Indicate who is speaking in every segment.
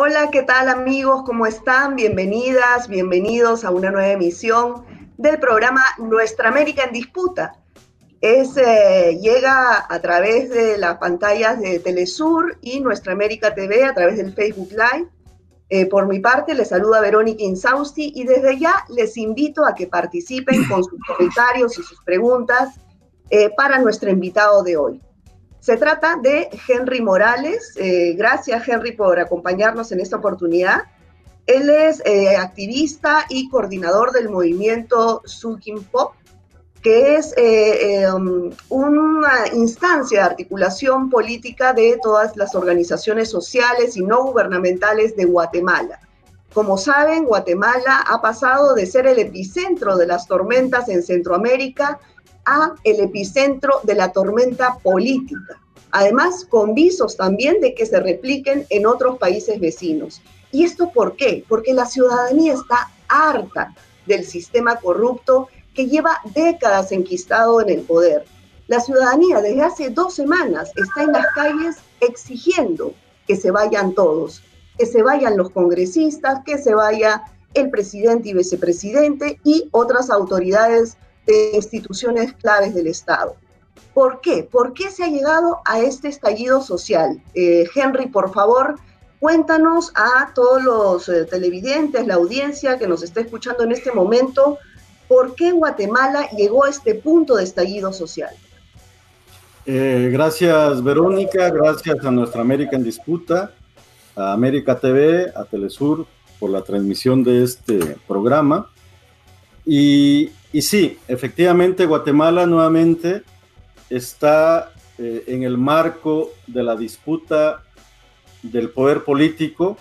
Speaker 1: Hola, ¿qué tal amigos? ¿Cómo están? Bienvenidas, bienvenidos a una nueva emisión del programa Nuestra América en Disputa. Es, eh, llega a través de las pantallas de Telesur y Nuestra América TV a través del Facebook Live. Eh, por mi parte, les saluda Verónica Insausti y desde ya les invito a que participen con sus comentarios y sus preguntas eh, para nuestro invitado de hoy. Se trata de Henry Morales. Eh, gracias, Henry, por acompañarnos en esta oportunidad. Él es eh, activista y coordinador del movimiento Sukin Pop, que es eh, um, una instancia de articulación política de todas las organizaciones sociales y no gubernamentales de Guatemala. Como saben, Guatemala ha pasado de ser el epicentro de las tormentas en Centroamérica el epicentro de la tormenta política. Además, con visos también de que se repliquen en otros países vecinos. ¿Y esto por qué? Porque la ciudadanía está harta del sistema corrupto que lleva décadas enquistado en el poder. La ciudadanía desde hace dos semanas está en las calles exigiendo que se vayan todos, que se vayan los congresistas, que se vaya el presidente y vicepresidente y otras autoridades de instituciones claves del Estado. ¿Por qué? ¿Por qué se ha llegado a este estallido social? Eh, Henry, por favor, cuéntanos a todos los eh, televidentes, la audiencia que nos está escuchando en este momento, ¿por qué Guatemala llegó a este punto de estallido social?
Speaker 2: Eh, gracias, Verónica, gracias a Nuestra América en Disputa, a América TV, a Telesur por la transmisión de este programa. Y y sí, efectivamente Guatemala nuevamente está eh, en el marco de la disputa del poder político,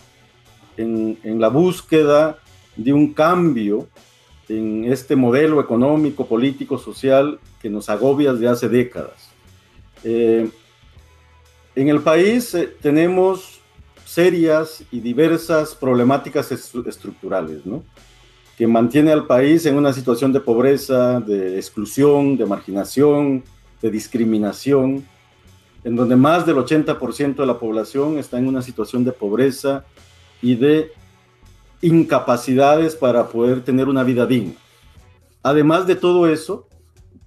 Speaker 2: en, la búsqueda de un cambio en este modelo económico, político, social que nos agobia desde hace décadas. Eh, en el país eh, tenemos serias y diversas problemáticas estructurales, ¿no? Que mantiene al país en una situación de pobreza, de exclusión, de marginación, de discriminación, en donde más del 80% de la población está en una situación de pobreza y de incapacidades para poder tener una vida digna. Además de todo eso,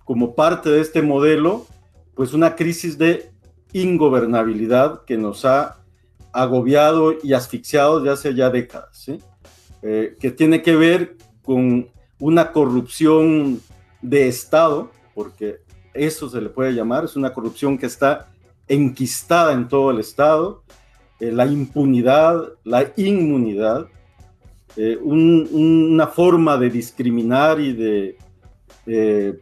Speaker 2: como parte de este modelo, pues una crisis de ingobernabilidad que nos ha agobiado y asfixiado desde hace ya décadas, eh, que tiene que ver con una corrupción de Estado, porque eso se le puede llamar, es una corrupción que está enquistada en todo el Estado, eh, la impunidad, la inmunidad, eh, una forma de discriminar y de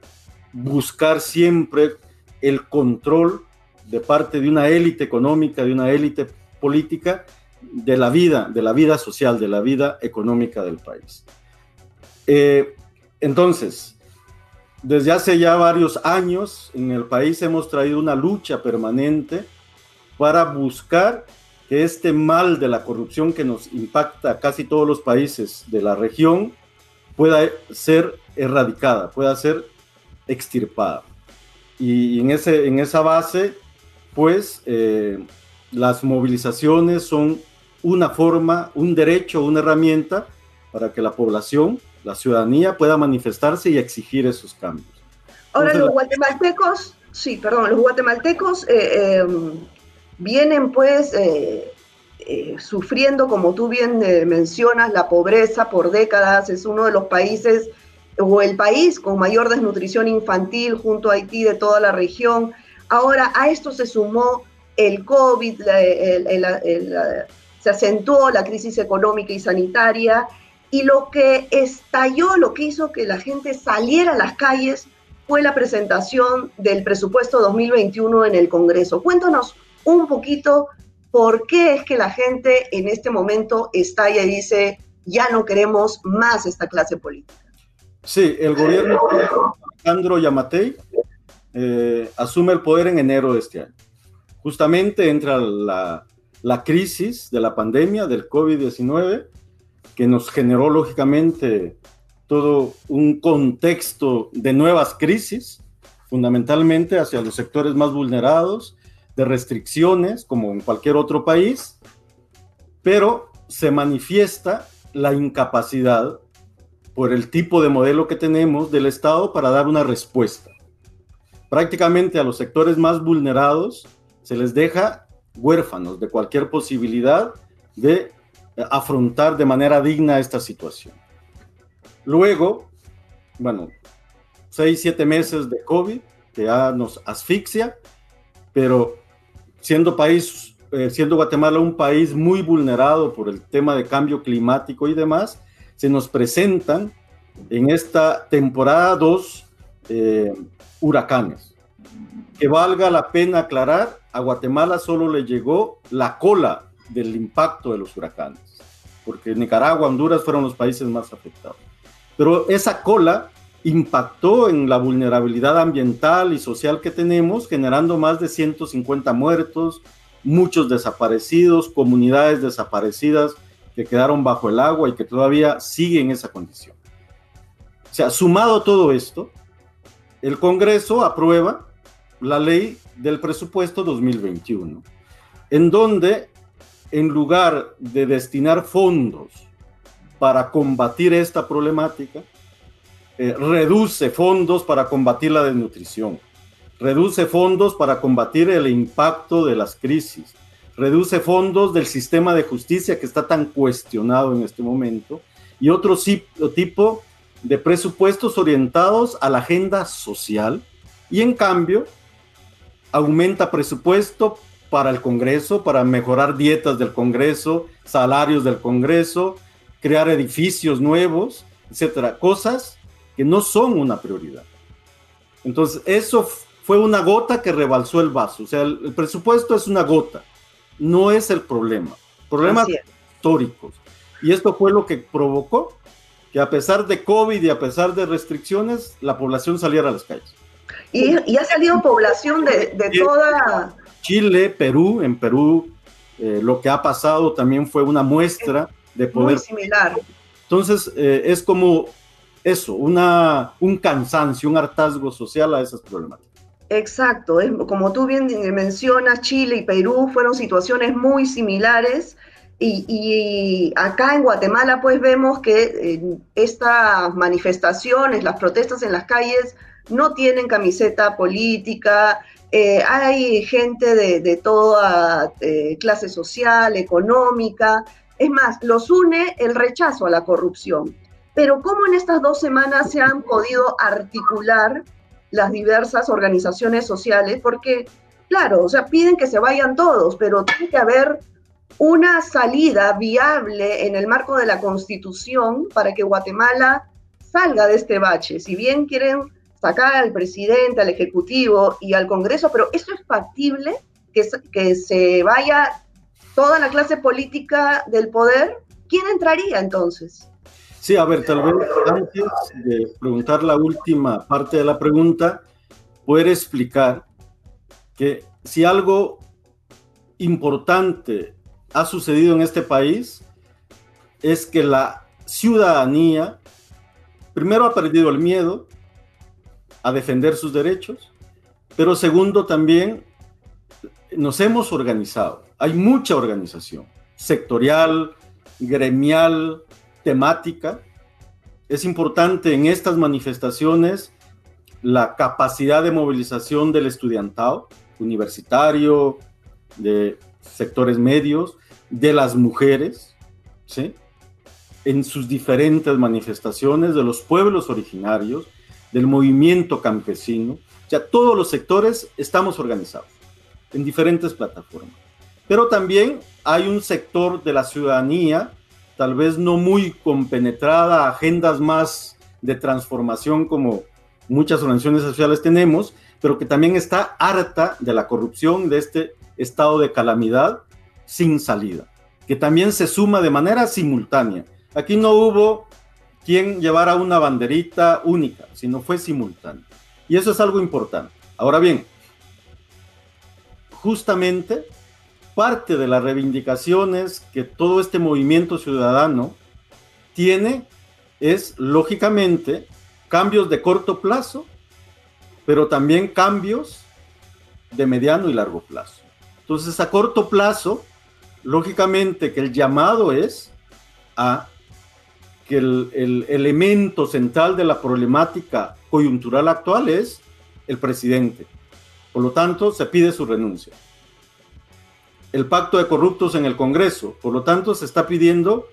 Speaker 2: buscar siempre el control de parte de una élite económica, de una élite política, de la vida, de la vida social, de la vida económica del país. Eh, entonces, desde hace ya varios años en el país hemos traído una lucha permanente para buscar que este mal de la corrupción que nos impacta a casi todos los países de la región pueda ser erradicada, pueda ser extirpada. Y en, ese, en esa base, pues eh, las movilizaciones son una forma, un derecho, una herramienta para que la población la ciudadanía pueda manifestarse y exigir esos cambios.
Speaker 1: Ahora, los guatemaltecos, sí, perdón, los guatemaltecos eh, em, vienen pues eh, eh, sufriendo, como tú bien mencionas, la pobreza por décadas, es uno de los países o el país con mayor desnutrición infantil junto a Haití de toda la región. Ahora, a esto se sumó el COVID, se acentuó la crisis económica y sanitaria y lo que estalló, lo que hizo que la gente saliera a las calles fue la presentación del presupuesto 2021 en el Congreso. Cuéntanos un poquito por qué es que la gente en este momento estalla y dice, ya no queremos más esta clase política.
Speaker 2: Sí, el gobierno de Alejandro Yamatei eh, asume el poder en enero de este año. Justamente entra la, la crisis de la pandemia del COVID-19 que nos generó lógicamente todo un contexto de nuevas crisis, fundamentalmente hacia los sectores más vulnerados, de restricciones, como en cualquier otro país, pero se manifiesta la incapacidad por el tipo de modelo que tenemos del Estado para dar una respuesta. Prácticamente a los sectores más vulnerados se les deja huérfanos de cualquier posibilidad de afrontar de manera digna esta situación. Luego, bueno, seis, siete meses de COVID que ya nos asfixia, pero siendo país, eh, siendo Guatemala un país muy vulnerado por el tema de cambio climático y demás, se nos presentan en esta temporada dos eh, huracanes. Que valga la pena aclarar, a Guatemala solo le llegó la cola del impacto de los huracanes, porque Nicaragua, Honduras fueron los países más afectados. Pero esa cola impactó en la vulnerabilidad ambiental y social que tenemos, generando más de 150 muertos, muchos desaparecidos, comunidades desaparecidas que quedaron bajo el agua y que todavía siguen en esa condición. O sea, sumado todo esto, el Congreso aprueba la ley del presupuesto 2021, en donde en lugar de destinar fondos para combatir esta problemática, eh, reduce fondos para combatir la desnutrición, reduce fondos para combatir el impacto de las crisis, reduce fondos del sistema de justicia que está tan cuestionado en este momento y otro tipo de presupuestos orientados a la agenda social y en cambio aumenta presupuesto para el Congreso, para mejorar dietas del Congreso, salarios del Congreso, crear edificios nuevos, etcétera, cosas que no son una prioridad. Entonces, eso fue una gota que rebalsó el vaso. O sea, el, presupuesto es una gota, no es el problema. Problemas históricos. Y esto fue lo que provocó que a pesar de COVID y a pesar de restricciones, la población saliera a las calles.
Speaker 1: Y, ha salido población de, toda...
Speaker 2: Chile, Perú, en Perú eh, lo que ha pasado también fue una muestra de poder... Muy
Speaker 1: similar.
Speaker 2: Entonces, eh, es como eso, una, un cansancio, un hartazgo social a esas problemáticas.
Speaker 1: Exacto, como tú bien mencionas, Chile y Perú fueron situaciones muy similares y, acá en Guatemala pues vemos que eh, estas manifestaciones, las protestas en las calles no tienen camiseta política, eh, hay gente de, toda eh, clase social, económica, es más, los une el rechazo a la corrupción. Pero ¿cómo en estas dos semanas se han podido articular las diversas organizaciones sociales? Porque, claro, o sea, piden que se vayan todos, pero tiene que haber una salida viable en el marco de la Constitución para que Guatemala salga de este bache. Si bien quieren sacar al presidente, al Ejecutivo y al Congreso, pero ¿eso es factible? Que, que se vaya toda la clase política del poder. ¿Quién entraría entonces?
Speaker 2: Sí, a ver, tal vez antes de preguntar la última parte de la pregunta, poder explicar que si algo importante ha sucedido en este país es que la ciudadanía primero ha perdido el miedo a defender sus derechos, pero segundo también nos hemos organizado. Hay mucha organización sectorial, gremial, temática. Es importante en estas manifestaciones la capacidad de movilización del estudiantado universitario, de sectores medios, de las mujeres, ¿sí? en sus diferentes manifestaciones, de los pueblos originarios, del movimiento campesino. Ya todos los sectores estamos organizados en diferentes plataformas. Pero también hay un sector de la ciudadanía tal vez no muy compenetrada agendas más de transformación como muchas organizaciones sociales tenemos, pero que también está harta de la corrupción, de este estado de calamidad sin salida, que también se suma de manera simultánea. Aquí no hubo quien llevara una banderita única, sino fue simultáneo. Y eso es algo importante. Ahora bien, justamente parte de las reivindicaciones que todo este movimiento ciudadano tiene es, lógicamente, cambios de corto plazo, pero también cambios de mediano y largo plazo. Entonces, a corto plazo, lógicamente que el llamado es a que el, elemento central de la problemática coyuntural actual es el presidente. Por lo tanto, se pide su renuncia. El pacto de corruptos en el Congreso. Por lo tanto, se está pidiendo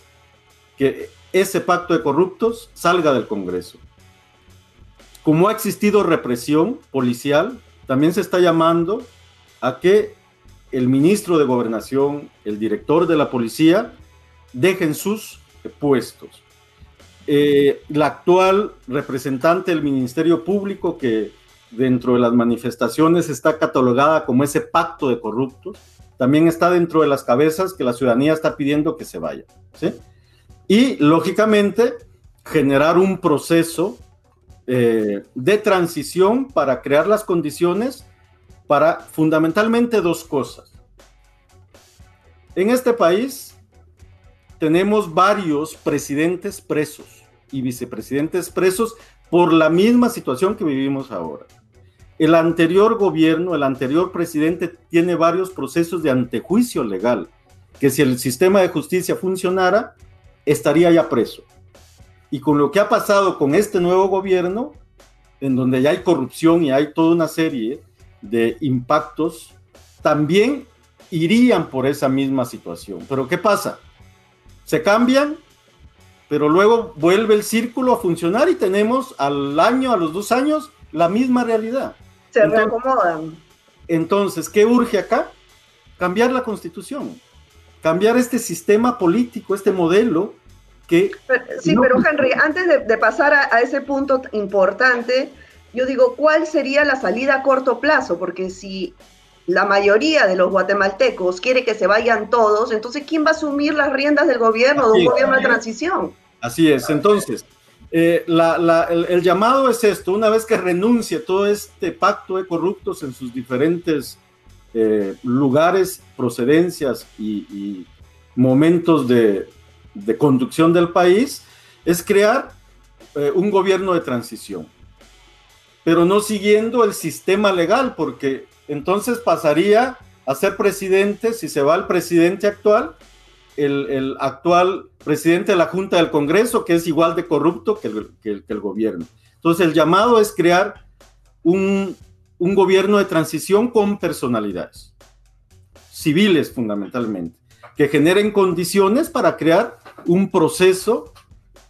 Speaker 2: que ese pacto de corruptos salga del Congreso. Como ha existido represión policial, también se está llamando a que el ministro de Gobernación, el director de la policía, dejen sus puestos. Eh, la actual representante del Ministerio Público, que dentro de las manifestaciones está catalogada como ese pacto de corruptos, también está dentro de las cabezas que la ciudadanía está pidiendo que se vaya. Y, lógicamente, generar un proceso eh, de transición para crear las condiciones para fundamentalmente dos cosas. En este país tenemos varios presidentes presos y vicepresidentes presos por la misma situación que vivimos ahora. El anterior gobierno, el anterior presidente tiene varios procesos de antejuicio legal, que si el sistema de justicia funcionara, estaría ya preso. Y con lo que ha pasado con este nuevo gobierno, en donde ya hay corrupción y hay toda una serie de impactos, también irían por esa misma situación. Pero ¿qué pasa? Se cambian, pero luego vuelve el círculo a funcionar y tenemos al año, a los dos años, la misma realidad.
Speaker 1: Se reacomodan.
Speaker 2: Entonces, ¿qué urge acá? Cambiar la constitución, cambiar este sistema político, este modelo que...
Speaker 1: sí, pero Henry, antes de, pasar a, ese punto importante, yo digo, ¿cuál sería la salida a corto plazo? Porque si la mayoría de los guatemaltecos quiere que se vayan todos, entonces ¿quién va a asumir las riendas del gobierno, de un gobierno de transición?
Speaker 2: Así es, entonces, eh, el, llamado es esto, una vez que renuncie todo este pacto de corruptos en sus diferentes eh, lugares, procedencias y, momentos de, conducción del país, es crear eh, un gobierno de transición, pero no siguiendo el sistema legal, porque entonces pasaría a ser presidente, si se va el presidente actual, el, actual presidente de la Junta del Congreso, que es igual de corrupto que el, gobierno. Entonces el llamado es crear un, un gobierno de transición con personalidades, civiles fundamentalmente, que generen condiciones para crear un proceso,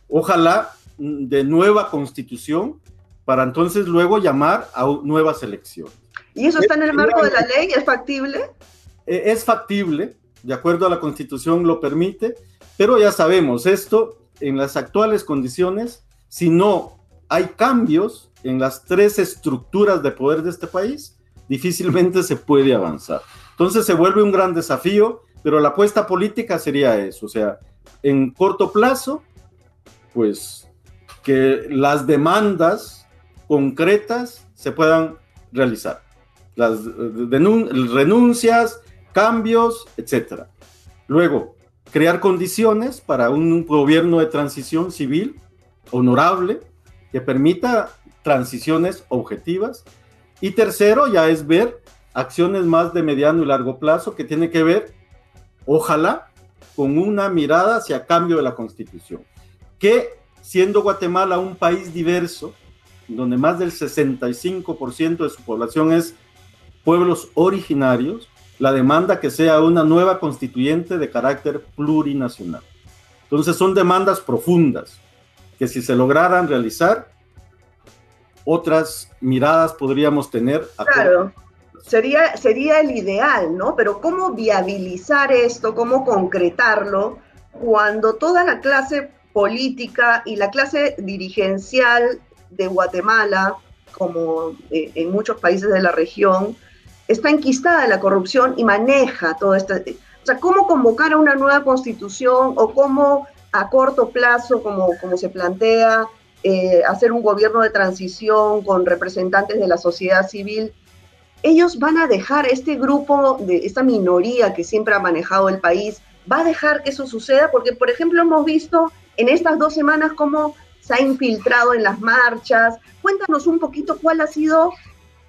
Speaker 2: ojalá, de nueva constitución, para entonces luego llamar a nuevas elecciones.
Speaker 1: ¿Y eso está en el marco de la ley? ¿Es factible?
Speaker 2: Eh, es factible, de acuerdo a la constitución lo permite, pero ya sabemos, esto en las actuales condiciones, si no hay cambios en las tres estructuras de poder de este país, difícilmente se puede avanzar. Entonces se vuelve un gran desafío, pero la apuesta política sería eso, o sea, en corto plazo, pues que las demandas concretas se puedan realizar las renuncias, cambios, etc. Luego, crear condiciones para un gobierno de transición civil honorable que permita transiciones objetivas. Y tercero, ya es ver acciones más de mediano y largo plazo que tiene que ver, ojalá, con una mirada hacia cambio de la constitución. Que siendo Guatemala un país diverso, donde más del 65% de su población es pueblos originarios la demanda que sea una nueva constituyente de carácter plurinacional. Entonces son demandas profundas que si se lograran realizar, otras miradas podríamos tener.
Speaker 1: claro, sería, sería el ideal, ¿no? Pero ¿cómo viabilizar esto, cómo concretarlo cuando toda la clase política y la clase dirigencial de Guatemala, como eh, en muchos países de la región, está enquistada en la corrupción y maneja todo esto. O sea, ¿cómo convocar a una nueva constitución o cómo a corto plazo, como, como se plantea, eh, hacer un gobierno de transición con representantes de la sociedad civil? Ellos van a dejar este grupo, de esta minoría que siempre ha manejado el país, va a dejar que eso suceda, porque por ejemplo hemos visto en estas dos semanas cómo se ha infiltrado en las marchas. Cuéntanos un poquito cuál ha sido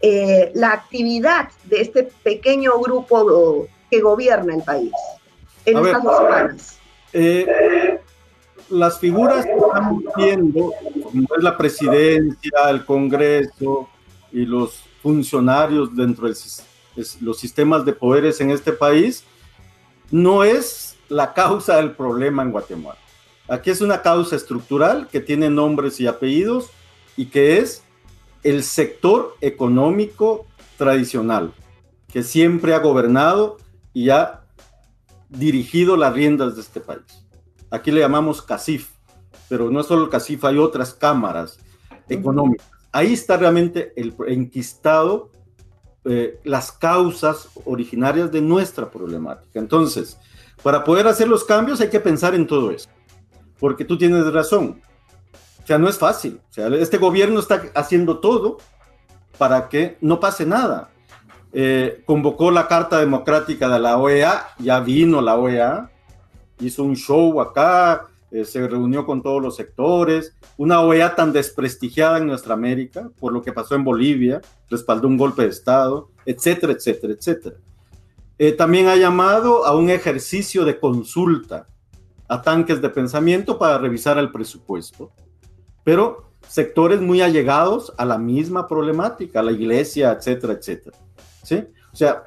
Speaker 1: la actividad de este pequeño grupo que gobierna el país. en estas dos semanas?
Speaker 2: Eh, las figuras que estamos viendo, como es la presidencia, el Congreso y los funcionarios dentro de los sistemas de poderes en este país, no es la causa del problema en Guatemala. Aquí es una causa estructural que tiene nombres y apellidos y que es el sector económico tradicional, que siempre ha gobernado y ha dirigido las riendas de este país. Aquí le llamamos CACIF, pero no solo el CACIF, hay otras cámaras económicas. Ahí está realmente el enquistado eh, las causas originarias de nuestra problemática. Entonces, para poder hacer los cambios hay que pensar en todo eso, porque tú tienes razón. O sea, no es fácil. O sea, este gobierno está haciendo todo para que no pase nada. Eh, convocó la Carta Democrática de la OEA, ya vino la OEA, hizo un show acá, eh, se reunió con todos los sectores, una OEA tan desprestigiada en nuestra América por lo que pasó en Bolivia, respaldó un golpe de Estado, etcétera, etcétera, etcétera. Eh, también ha llamado a un ejercicio de consulta a tanques de pensamiento para revisar el presupuesto, pero sectores muy allegados a la misma problemática, la iglesia, etcétera, etcétera. ¿Sí? O sea,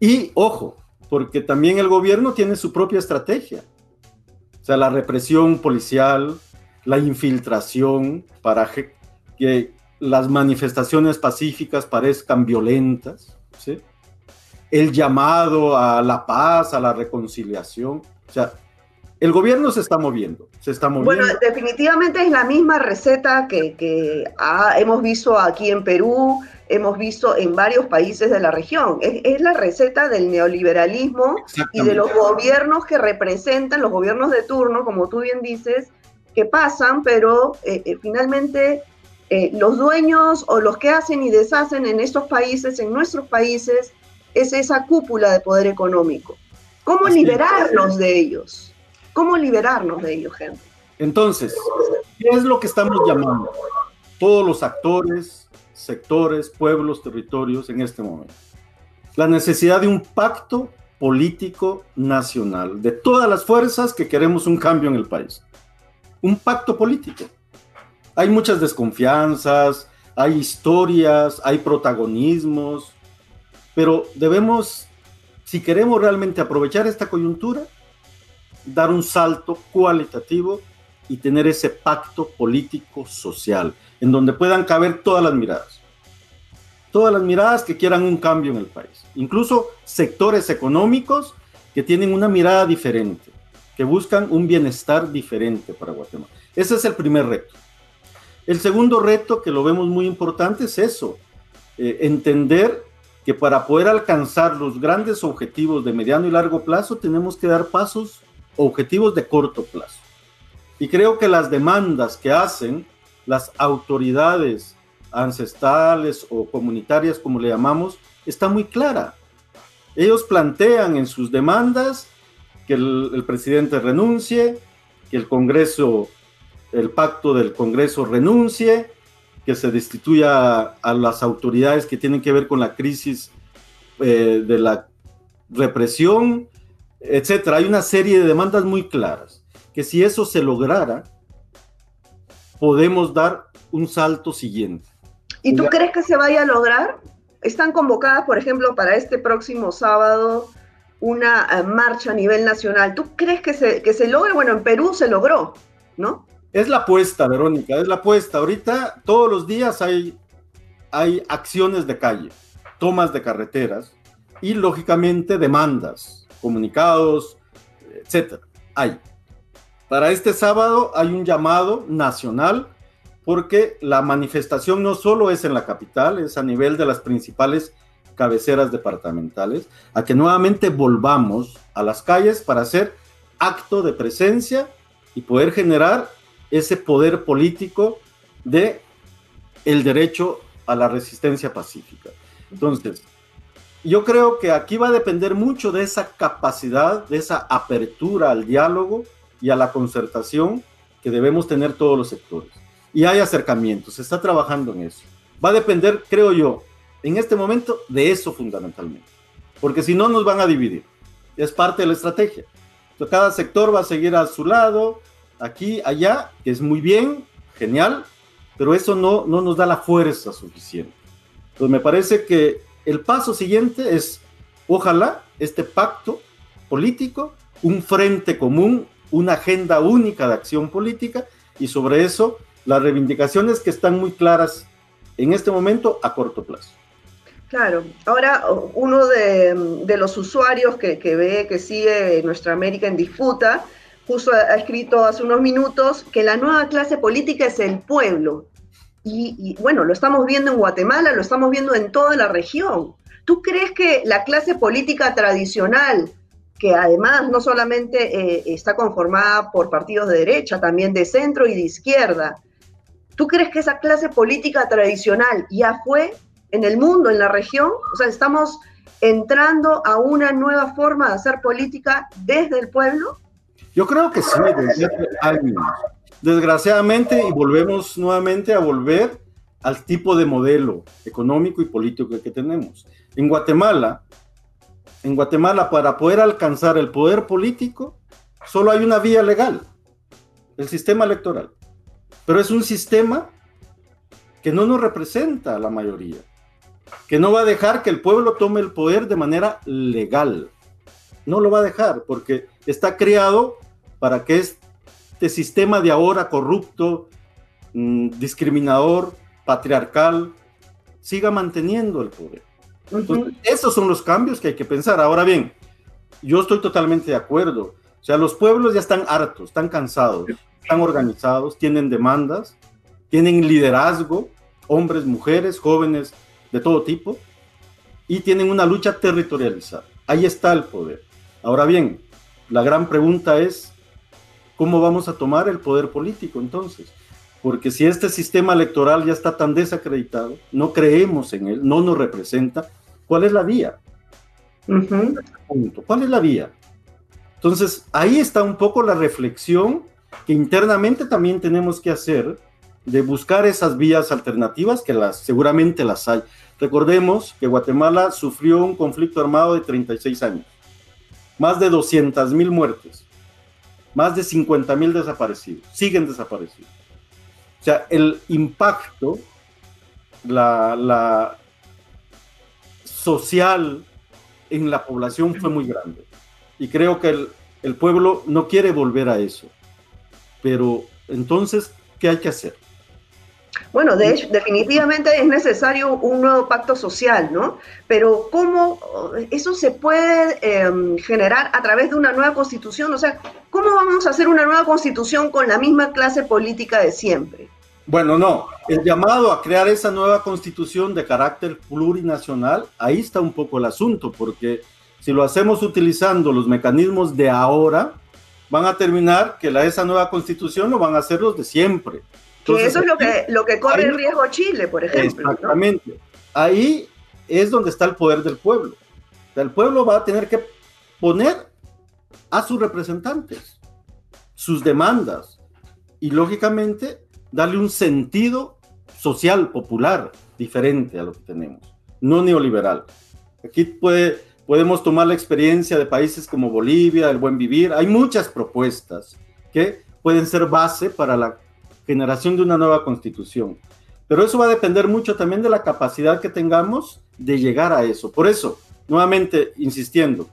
Speaker 2: y ojo, porque también el gobierno tiene su propia estrategia. O sea, la represión policial, la infiltración para que las manifestaciones pacíficas parezcan violentas, ¿sí? el llamado a la paz, a la reconciliación. O sea, el gobierno se está moviendo, se está moviendo.
Speaker 1: Bueno, definitivamente es la misma receta que, hemos visto aquí en Perú, hemos visto en varios países de la región. Es, la receta del neoliberalismo y de los gobiernos que representan, los gobiernos de turno, como tú bien dices, que pasan, pero eh, eh, finalmente eh, los dueños o los que hacen y deshacen en estos países, en nuestros países, es esa cúpula de poder económico. ¿Cómo liberarnos de ellos? ¿Cómo liberarnos de ellos, gente?
Speaker 2: Entonces, ¿qué es lo que estamos llamando? Todos los actores, sectores, pueblos, territorios en este momento. La necesidad de un pacto político nacional, de todas las fuerzas que queremos un cambio en el país. Un pacto político. Hay muchas desconfianzas, hay historias, hay protagonismos, pero debemos, si queremos realmente aprovechar esta coyuntura, dar un salto cualitativo y tener ese pacto político social, en donde puedan caber todas las miradas. Todas las miradas que quieran un cambio en el país. Incluso sectores económicos que tienen una mirada diferente, que buscan un bienestar diferente para Guatemala. Ese es el primer reto. El segundo reto, que lo vemos muy importante, es eso, eh, entender que para poder alcanzar los grandes objetivos de mediano y largo plazo tenemos que dar pasos, objetivos de corto plazo. Y creo que las demandas que hacen las autoridades ancestrales o comunitarias, como le llamamos, está muy clara. Ellos plantean en sus demandas que el, presidente renuncie, que el Congreso, el pacto del Congreso renuncie, que se destituya a las autoridades que tienen que ver con la crisis eh, de la represión, etcétera. Hay una serie de demandas muy claras que si eso se lograra, podemos dar un salto siguiente.
Speaker 1: ¿Y tú crees que se vaya a lograr? Están convocadas, por ejemplo, para este próximo sábado una eh, marcha a nivel nacional. ¿Tú crees que se, que se logre? Bueno, en Perú se logró, ¿no?
Speaker 2: Es la apuesta, Verónica, es la apuesta. Ahorita todos los días hay, hay acciones de calle, tomas de carreteras y lógicamente demandas, comunicados, etcétera. Hay. Para este sábado hay un llamado nacional porque la manifestación no solo es en la capital, es a nivel de las principales cabeceras departamentales, a que nuevamente volvamos a las calles para hacer acto de presencia y poder generar ese poder político de el derecho a la resistencia pacífica. Entonces, yo creo que aquí va a depender mucho de esa capacidad, de esa apertura al diálogo y a la concertación que debemos tener todos los sectores. Y hay acercamientos, se está trabajando en eso. Va a depender, creo yo, en este momento de eso fundamentalmente. Porque si no, nos van a dividir. Es parte de la estrategia. cada sector va a seguir a su lado, aquí, allá, que es muy bien, genial, pero eso no, no nos da la fuerza suficiente. Entonces me parece que el paso siguiente es, ojalá, este pacto político, un frente común, una agenda única de acción política y sobre eso las reivindicaciones que están muy claras en este momento a corto plazo.
Speaker 1: Claro, ahora uno de, los usuarios que, ve, que sigue Nuestra América en disputa, justo ha escrito hace unos minutos que la nueva clase política es el pueblo. Y, bueno, lo estamos viendo en Guatemala, lo estamos viendo en toda la región. ¿Tú crees que la clase política tradicional, que además no solamente eh, está conformada por partidos de derecha, también de centro y de izquierda, ¿tú crees que esa clase política tradicional ya fue en el mundo, en la región? O sea, estamos entrando a una nueva forma de hacer política desde el pueblo.
Speaker 2: Yo creo que sí, desde. Desgraciadamente, y volvemos nuevamente a volver al tipo de modelo económico y político que tenemos. En Guatemala, en Guatemala, para poder alcanzar el poder político, solo hay una vía legal, el sistema electoral. Pero es un sistema que no nos representa a la mayoría, que no va a dejar que el pueblo tome el poder de manera legal. No lo va a dejar porque está creado para que este sistema de ahora corrupto, mm, discriminador, patriarcal, siga manteniendo el poder. esos son los cambios que hay que pensar. Ahora bien, yo estoy totalmente de acuerdo. O sea, los pueblos ya están hartos, están cansados, están organizados, tienen demandas, tienen liderazgo, hombres, mujeres, jóvenes de todo tipo, y tienen una lucha territorializada. Ahí está el poder. Ahora bien, la gran pregunta es, ¿cómo vamos a tomar el poder político entonces? Porque si este sistema electoral ya está tan desacreditado, no creemos en él, no nos representa, ¿cuál es la vía? ¿Cuál es la vía? Entonces, ahí está un poco la reflexión que internamente también tenemos que hacer de buscar esas vías alternativas que las seguramente las hay. Recordemos que Guatemala sufrió un conflicto armado de 36 años, más de 200 mil muertes, más de 50 mil desaparecidos, siguen desaparecidos. O sea, el impacto, la, la social en la población fue muy grande. Y creo que el, el pueblo no quiere volver a eso. Pero entonces, ¿qué hay que hacer?
Speaker 1: Bueno, de hecho, definitivamente es necesario un nuevo pacto social, ¿no? Pero ¿cómo eso se puede em, generar a través de una nueva constitución? O sea, ¿cómo vamos a hacer una nueva constitución con la misma clase política de siempre?
Speaker 2: Bueno, no, el llamado a crear esa nueva constitución de carácter plurinacional, ahí está un poco el asunto, porque si lo hacemos utilizando los mecanismos de ahora, van a terminar que la, esa nueva constitución lo van a hacer los de siempre.
Speaker 1: Que eso es lo que, lo que corre el riesgo Chile, por ejemplo.
Speaker 2: Exactamente. Ahí es donde está el poder del pueblo. el pueblo va a tener que poner a sus representantes, sus demandas, y lógicamente darle un sentido social, popular, diferente a lo que tenemos, no neoliberal. Aquí puede Podemos tomar la experiencia de países como Bolivia, el buen vivir. Hay muchas propuestas que pueden ser base para la generación de una nueva constitución. Pero eso va a depender mucho también de la capacidad que tengamos de llegar a eso. Por eso, nuevamente insistiendo,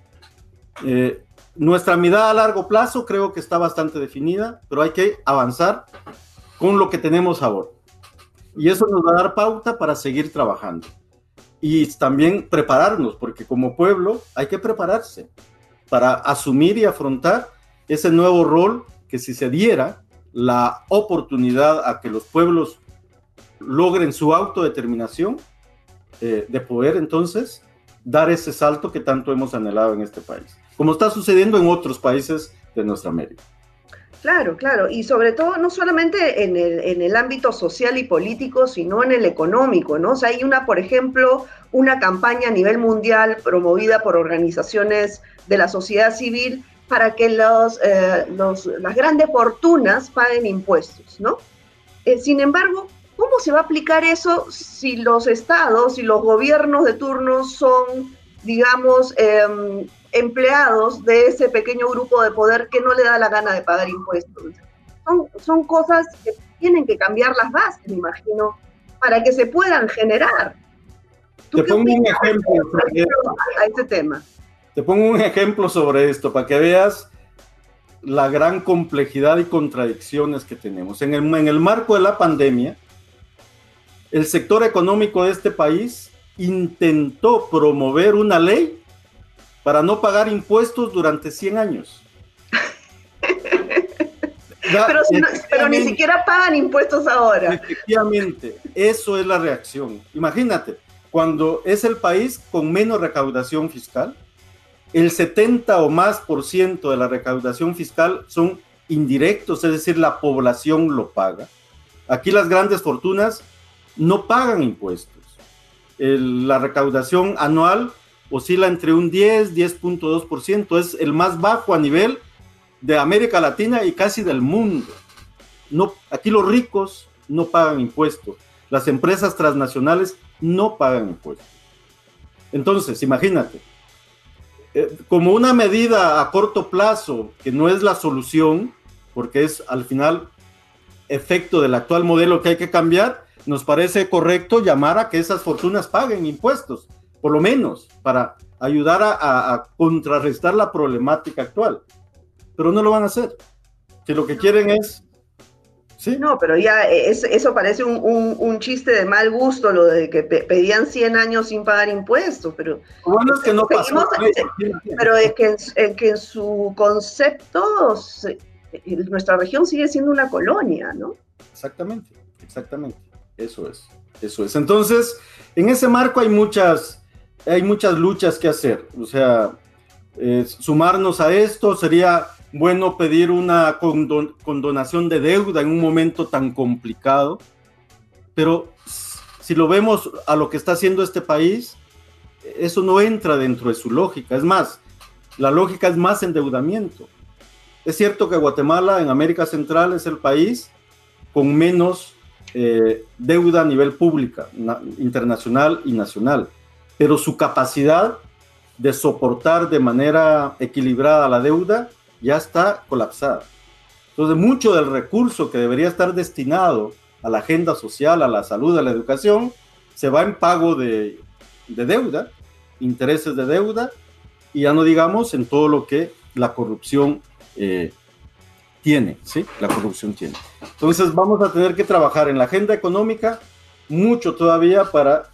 Speaker 2: eh, nuestra mirada a largo plazo creo que está bastante definida, pero hay que avanzar con lo que tenemos ahora. Y eso nos va a dar pauta para seguir trabajando y también prepararnos, porque como pueblo hay que prepararse para asumir y afrontar ese nuevo rol que si se diera la oportunidad a que los pueblos logren su autodeterminación, eh, de poder entonces dar ese salto que tanto hemos anhelado en este país, como está sucediendo en otros países de nuestra América.
Speaker 1: Claro, claro, y sobre todo no solamente en el, en el ámbito social y político, sino en el económico, ¿no? O hay una, por ejemplo, una campaña a nivel mundial promovida por organizaciones de la sociedad civil para que los, eh, los las grandes fortunas paguen impuestos, ¿no? Eh, sin embargo, ¿cómo se va a aplicar eso si los estados y los gobiernos de turno son, digamos, em, empleados de ese pequeño grupo de poder que no le da la gana de pagar impuestos. Son, son cosas que tienen que cambiar las bases, me imagino, para que se puedan generar.
Speaker 2: Te pongo un ejemplo
Speaker 1: a este tema.
Speaker 2: Te pongo un ejemplo sobre esto para que veas la gran complejidad y contradicciones que tenemos. En el, en el marco de la pandemia, el sector económico de este país intentó promover una ley para no pagar impuestos durante 100 años.
Speaker 1: pero, ni siquiera pagan impuestos ahora.
Speaker 2: Efectivamente, eso es la reacción. Imagínate, cuando es el país con menos recaudación fiscal, el 70 o más por ciento de la recaudación fiscal son indirectos, es decir, la población lo paga. Aquí las grandes fortunas no pagan impuestos. la recaudación anual oscila entre un 10, 10.2%, es el más bajo a nivel de América Latina y casi del mundo. Aquí los ricos no pagan impuestos, las empresas transnacionales no pagan impuestos. Entonces, imagínate, eh, como una medida a corto plazo, que no es la solución, porque es al final efecto del actual modelo que hay que cambiar, nos parece correcto llamar a que esas fortunas paguen impuestos, por lo menos para ayudar a contrarrestar la problemática actual pero no lo van a hacer. Si lo que quieren es...
Speaker 1: ¿sí? No, pero ya eso parece un, chiste de mal gusto, lo de que pedían 100 años sin pagar impuestos, pero...
Speaker 2: Bueno, es que no pasó.
Speaker 1: pero es que, en, que en su concepto nuestra región sigue siendo una colonia, ¿no?
Speaker 2: Exactamente, exactamente. Eso es, eso es. Entonces, en ese marco hay muchas, hay muchas luchas que hacer. O sea, eh, sumarnos a esto sería bueno pedir una condonación de deuda en un momento tan complicado, pero si lo vemos a lo que está haciendo este país, eso no entra dentro de su lógica. Es más, la lógica es más endeudamiento. Es cierto que Guatemala en América Central es el país con menos eh, deuda a nivel pública, internacional y nacional, pero su capacidad de soportar de manera equilibrada la deuda ya está colapsada. Entonces, mucho del recurso que debería estar destinado a la agenda social, a la salud, a la educación, se va en pago de, deuda, intereses de deuda, y ya no digamos en todo lo que la corrupción eh, tiene, ¿sí? La corrupción tiene. Entonces, vamos a tener que trabajar en la agenda económica mucho todavía para,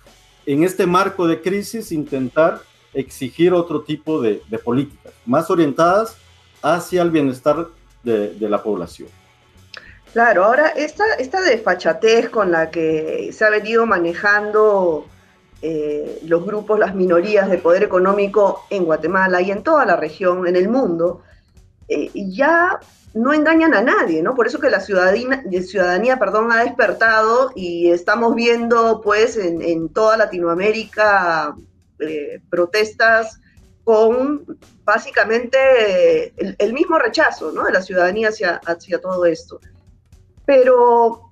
Speaker 2: en este marco de crisis, intentar exigir otro tipo de, de políticas, más orientadas hacia el bienestar de, la población.
Speaker 1: Claro, ahora esta, esta desfachatez con la que se ha venido manejando eh, los grupos, las minorías de poder económico en Guatemala y en toda la región, en el mundo, eh, ya no engañan a nadie, ¿no? Por eso que la ciudadanía, perdón, ha despertado y estamos viendo pues en, toda Latinoamérica eh, protestas con básicamente el, mismo rechazo ¿no? de la ciudadanía hacia, todo esto. Pero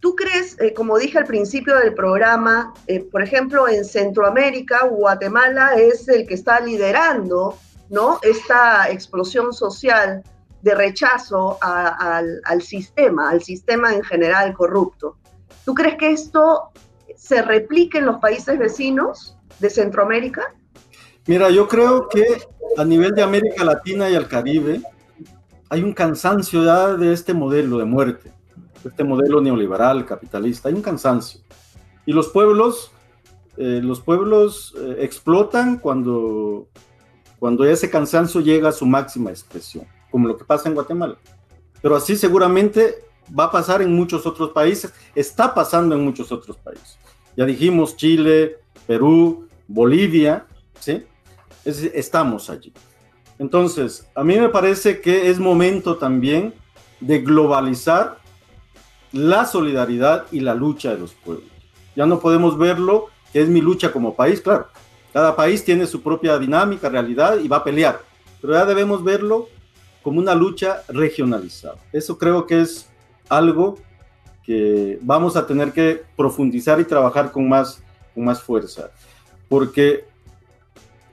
Speaker 1: tú crees, eh, como dije al principio del programa, eh, por ejemplo, en Centroamérica, Guatemala es el que está liderando ¿no? esta explosión social de rechazo al sistema, al sistema en general corrupto. ¿Tú crees que esto se replique en los países vecinos de Centroamérica?
Speaker 2: Mira, yo creo que a nivel de América Latina y el Caribe hay un cansancio ya de este modelo de muerte, de este modelo neoliberal, capitalista, hay un cansancio. Y los pueblos, eh, los pueblos eh, explotan cuando, cuando ese cansancio llega a su máxima expresión, como lo que pasa en Guatemala. Pero así seguramente va a pasar en muchos otros países, está pasando en muchos otros países. Ya dijimos Chile, Perú, Bolivia, ¿sí? Estamos allí. Entonces, a mí me parece que es momento también de globalizar la solidaridad y la lucha de los pueblos. Ya no podemos verlo que es mi lucha como país, claro. Cada país tiene su propia dinámica, realidad y va a pelear, pero ya debemos verlo como una lucha regionalizada. Eso creo que es algo que vamos a tener que profundizar y trabajar con más, con más fuerza, porque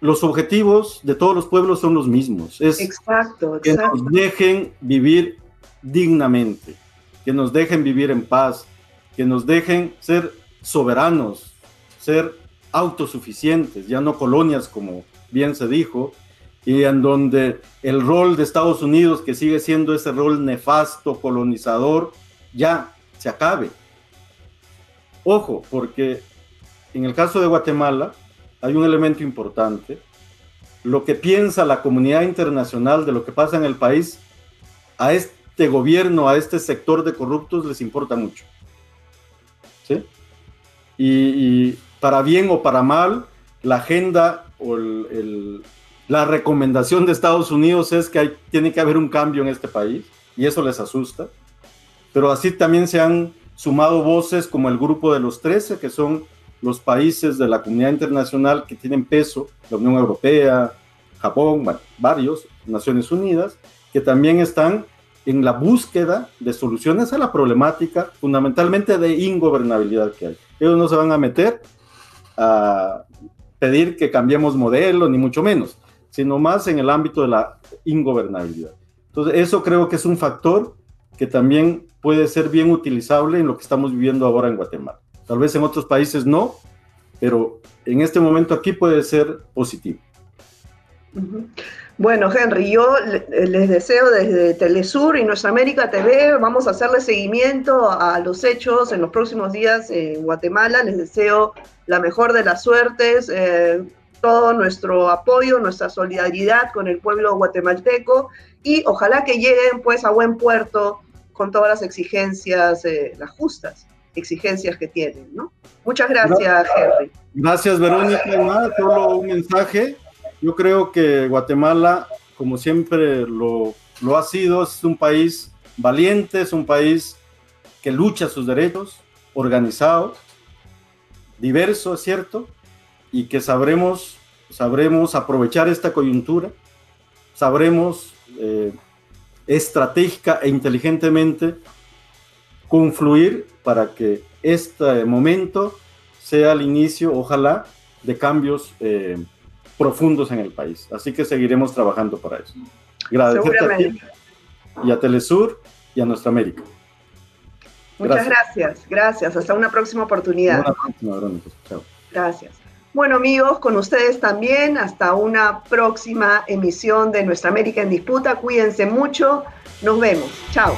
Speaker 2: los objetivos de todos los pueblos son los mismos. Es
Speaker 1: exacto,
Speaker 2: que nos dejen vivir dignamente, que nos dejen vivir en paz, que nos dejen ser soberanos, ser autosuficientes, ya no colonias como bien se dijo, y en donde el rol de Estados Unidos, que sigue siendo ese rol nefasto, colonizador, ya se acabe. Ojo, porque en el caso de Guatemala hay un elemento importante. Lo que piensa la comunidad internacional de lo que pasa en el país, a este gobierno, a este sector de corruptos les importa mucho. ¿Sí? Y, para bien o para mal, la agenda o la recomendación de Estados Unidos es que hay, tiene que haber un cambio en este país y eso les asusta. Pero así también se han sumado voces como el grupo de los 13, que son los países de la comunidad internacional que tienen peso, la Unión Europea, Japón, varios, Naciones Unidas, que también están en la búsqueda de soluciones a la problemática fundamentalmente de ingobernabilidad que hay. Ellos no se van a meter a pedir que cambiemos modelo, ni mucho menos, sino más en el ámbito de la ingobernabilidad. Entonces, eso creo que es un factor que también puede ser bien utilizable en lo que estamos viviendo ahora en Guatemala. Tal vez en otros países no, pero en este momento aquí puede ser positivo.
Speaker 1: Bueno, Henry, yo les deseo desde Telesur y Nuestra América TV, vamos a hacerle seguimiento a los hechos en los próximos días en Guatemala. Les deseo la mejor de las suertes, eh, todo nuestro apoyo, nuestra solidaridad con el pueblo guatemalteco y ojalá que lleguen pues a buen puerto con todas las exigencias, eh, las justas exigencias que tienen, ¿no? Muchas gracias, Henry.
Speaker 2: Gracias, Verónica. Nada, solo un mensaje. Yo creo que Guatemala, como siempre lo, lo ha sido, es un país valiente, es un país que lucha sus derechos, organizado, diverso, es cierto, y que sabremos, sabremos aprovechar esta coyuntura, sabremos eh, estratégica e inteligentemente confluir para que este momento sea el inicio, ojalá, de cambios eh, profundos en el país. Así que seguiremos trabajando para eso. Gracias a ti y a Telesur y a Nuestra América.
Speaker 1: Muchas gracias. gracias, Hasta una próxima oportunidad. Gracias. Bueno amigos, con ustedes también, hasta una próxima emisión de Nuestra América en Disputa. Cuídense mucho, nos vemos. Chao.